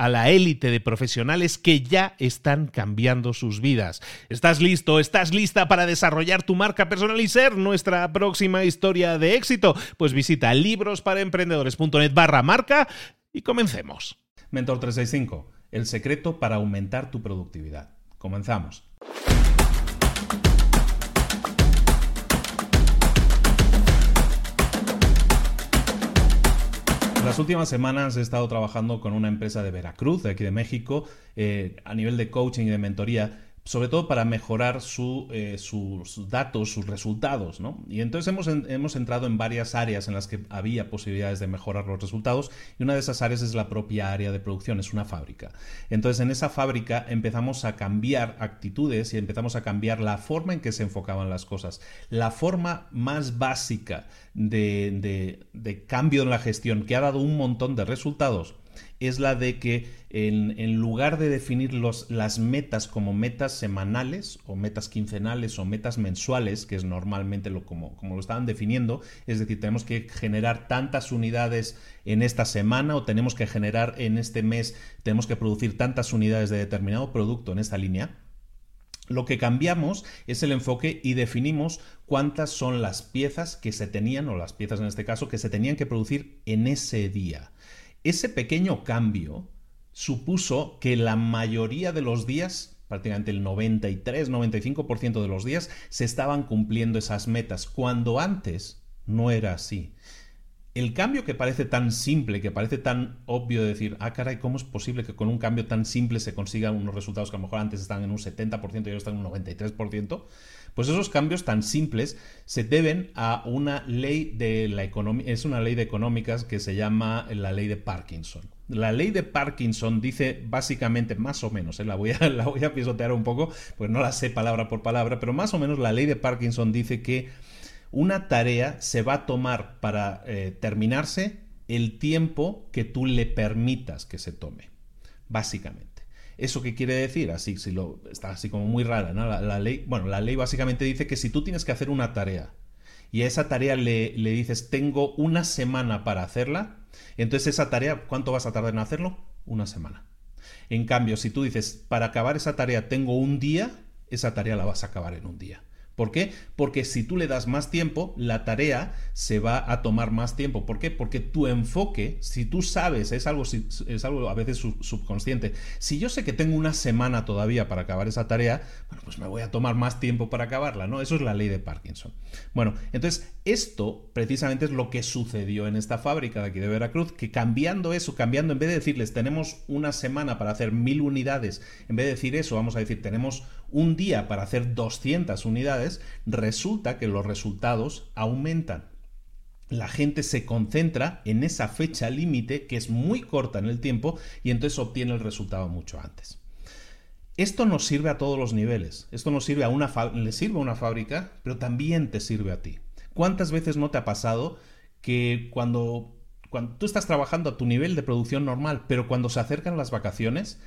a la élite de profesionales que ya están cambiando sus vidas. ¿Estás listo? ¿Estás lista para desarrollar tu marca personal y ser nuestra próxima historia de éxito? Pues visita librosparaemprendedores.net barra marca y comencemos. Mentor 365, el secreto para aumentar tu productividad. Comenzamos. Las últimas semanas he estado trabajando con una empresa de Veracruz, de aquí de México, eh, a nivel de coaching y de mentoría sobre todo para mejorar eh, sus datos, sus resultados. ¿no? Y entonces hemos, hemos entrado en varias áreas en las que había posibilidades de mejorar los resultados y una de esas áreas es la propia área de producción, es una fábrica. Entonces en esa fábrica empezamos a cambiar actitudes y empezamos a cambiar la forma en que se enfocaban las cosas. La forma más básica de, de cambio en la gestión que ha dado un montón de resultados es la de que en, lugar de definir las metas como metas semanales o metas quincenales o metas mensuales, que es normalmente lo, como, como lo estaban definiendo, es decir, tenemos que generar tantas unidades en esta semana o tenemos que generar en este mes, tenemos que producir tantas unidades de determinado producto en esta línea, lo que cambiamos es el enfoque y definimos cuántas son las piezas que se tenían, o las piezas en este caso, que se tenían que producir en ese día. Ese pequeño cambio supuso que la mayoría de los días, prácticamente el 93-95% de los días, se estaban cumpliendo esas metas, cuando antes no era así. El cambio que parece tan simple, que parece tan obvio de decir, ah, caray, ¿cómo es posible que con un cambio tan simple se consigan unos resultados que a lo mejor antes estaban en un 70% y ahora están en un 93%? Pues esos cambios tan simples se deben a una ley de la economía, es una ley de económicas que se llama la ley de Parkinson. La ley de Parkinson dice básicamente, más o menos, ¿eh? la, voy a, la voy a pisotear un poco, pues no la sé palabra por palabra, pero más o menos la ley de Parkinson dice que una tarea se va a tomar para eh, terminarse el tiempo que tú le permitas que se tome, básicamente. ¿Eso qué quiere decir? Así, si lo, está así como muy rara, ¿no? La, ley, bueno, la ley básicamente dice que si tú tienes que hacer una tarea y a esa tarea le, le dices tengo una semana para hacerla, entonces esa tarea, ¿cuánto vas a tardar en hacerlo? Una semana. En cambio, si tú dices para acabar esa tarea tengo un día, esa tarea la vas a acabar en un día. ¿Por qué? Porque si tú le das más tiempo, la tarea se va a tomar más tiempo. ¿Por qué? Porque tu enfoque, si tú sabes, es algo, es algo a veces subconsciente, si yo sé que tengo una semana todavía para acabar esa tarea, bueno, pues me voy a tomar más tiempo para acabarla, ¿no? Eso es la ley de Parkinson. Bueno, entonces esto precisamente es lo que sucedió en esta fábrica de aquí de Veracruz, que cambiando eso, cambiando, en vez de decirles tenemos una semana para hacer mil unidades, en vez de decir eso, vamos a decir tenemos un día para hacer 200 unidades, resulta que los resultados aumentan. La gente se concentra en esa fecha límite que es muy corta en el tiempo y entonces obtiene el resultado mucho antes. Esto nos sirve a todos los niveles. Esto nos sirve a una le sirve a una fábrica, pero también te sirve a ti. ¿Cuántas veces no te ha pasado que cuando, cuando tú estás trabajando a tu nivel de producción normal, pero cuando se acercan las vacaciones,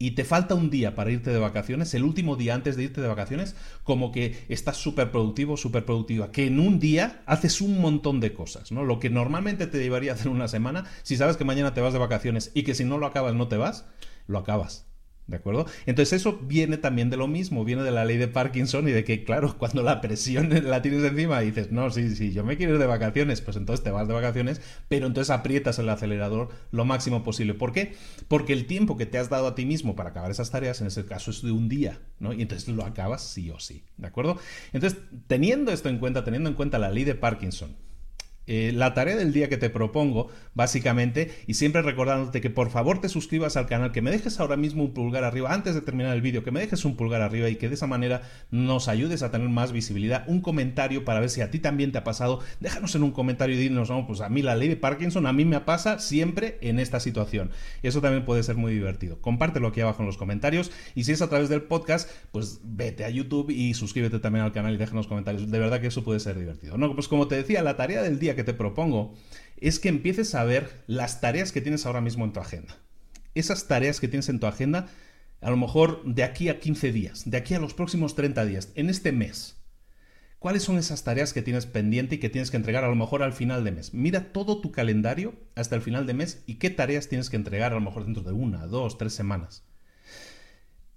y te falta un día para irte de vacaciones, el último día antes de irte de vacaciones, como que estás súper productivo, súper productiva, que en un día haces un montón de cosas, ¿no? Lo que normalmente te llevaría a hacer una semana, si sabes que mañana te vas de vacaciones y que si no lo acabas no te vas, lo acabas. ¿De acuerdo? Entonces eso viene también de lo mismo, viene de la ley de Parkinson y de que, claro, cuando la presión la tienes encima y dices, no, sí, sí, yo me quiero ir de vacaciones, pues entonces te vas de vacaciones, pero entonces aprietas el acelerador lo máximo posible. ¿Por qué? Porque el tiempo que te has dado a ti mismo para acabar esas tareas, en ese caso, es de un día, ¿no? Y entonces lo acabas sí o sí, ¿de acuerdo? Entonces, teniendo esto en cuenta, teniendo en cuenta la ley de Parkinson, eh, la tarea del día que te propongo, básicamente, y siempre recordándote que por favor te suscribas al canal, que me dejes ahora mismo un pulgar arriba, antes de terminar el vídeo, que me dejes un pulgar arriba y que de esa manera nos ayudes a tener más visibilidad, un comentario para ver si a ti también te ha pasado, déjanos en un comentario y dinos, no, pues a mí la ley de Parkinson, a mí me pasa siempre en esta situación. Eso también puede ser muy divertido. Compártelo aquí abajo en los comentarios y si es a través del podcast, pues vete a YouTube y suscríbete también al canal y déjanos comentarios. De verdad que eso puede ser divertido. No, pues como te decía, la tarea del día que te propongo es que empieces a ver las tareas que tienes ahora mismo en tu agenda. Esas tareas que tienes en tu agenda, a lo mejor de aquí a 15 días, de aquí a los próximos 30 días, en este mes. ¿Cuáles son esas tareas que tienes pendiente y que tienes que entregar a lo mejor al final de mes? Mira todo tu calendario hasta el final de mes y qué tareas tienes que entregar a lo mejor dentro de una, dos, tres semanas.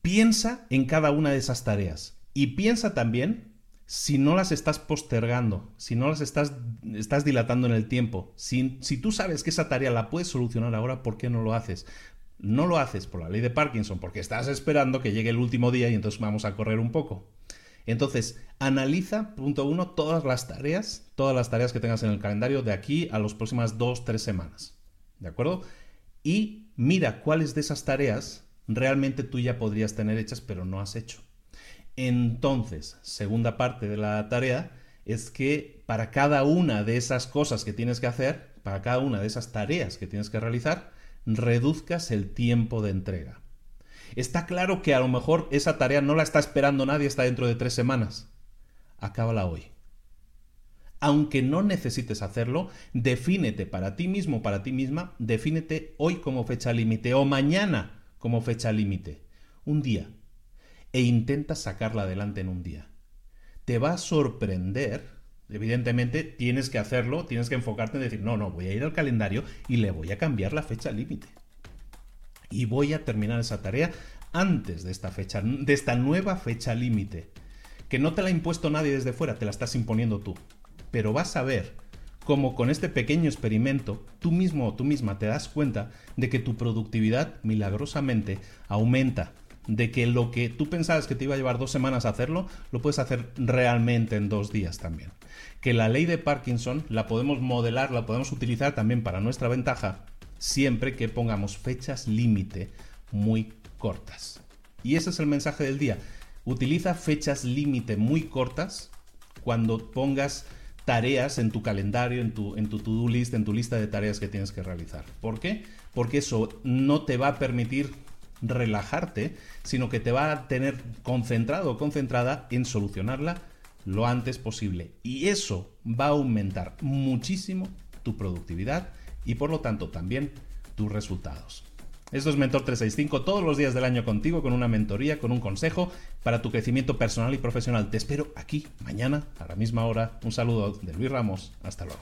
Piensa en cada una de esas tareas y piensa también si no las estás postergando, si no las estás, estás dilatando en el tiempo, si, si tú sabes que esa tarea la puedes solucionar ahora, ¿por qué no lo haces? No lo haces por la ley de Parkinson, porque estás esperando que llegue el último día y entonces vamos a correr un poco. Entonces, analiza, punto uno, todas las tareas, todas las tareas que tengas en el calendario de aquí a las próximas dos, tres semanas. ¿De acuerdo? Y mira cuáles de esas tareas realmente tú ya podrías tener hechas, pero no has hecho. Entonces, segunda parte de la tarea es que para cada una de esas cosas que tienes que hacer, para cada una de esas tareas que tienes que realizar, reduzcas el tiempo de entrega. Está claro que a lo mejor esa tarea no la está esperando nadie, está dentro de tres semanas. Acábala hoy. Aunque no necesites hacerlo, defínete para ti mismo, para ti misma, defínete hoy como fecha límite o mañana como fecha límite. Un día, e intenta sacarla adelante en un día. Te va a sorprender, evidentemente tienes que hacerlo, tienes que enfocarte en decir, no, no, voy a ir al calendario y le voy a cambiar la fecha límite. Y voy a terminar esa tarea antes de esta fecha, de esta nueva fecha límite, que no te la ha impuesto nadie desde fuera, te la estás imponiendo tú. Pero vas a ver cómo con este pequeño experimento, tú mismo o tú misma te das cuenta de que tu productividad milagrosamente aumenta de que lo que tú pensabas que te iba a llevar dos semanas a hacerlo, lo puedes hacer realmente en dos días también. Que la ley de Parkinson la podemos modelar, la podemos utilizar también para nuestra ventaja, siempre que pongamos fechas límite muy cortas. Y ese es el mensaje del día. Utiliza fechas límite muy cortas cuando pongas tareas en tu calendario, en tu, en tu to-do list, en tu lista de tareas que tienes que realizar. ¿Por qué? Porque eso no te va a permitir relajarte, sino que te va a tener concentrado o concentrada en solucionarla lo antes posible. Y eso va a aumentar muchísimo tu productividad y por lo tanto también tus resultados. Esto es Mentor 365 todos los días del año contigo con una mentoría, con un consejo para tu crecimiento personal y profesional. Te espero aquí mañana a la misma hora. Un saludo de Luis Ramos. Hasta luego.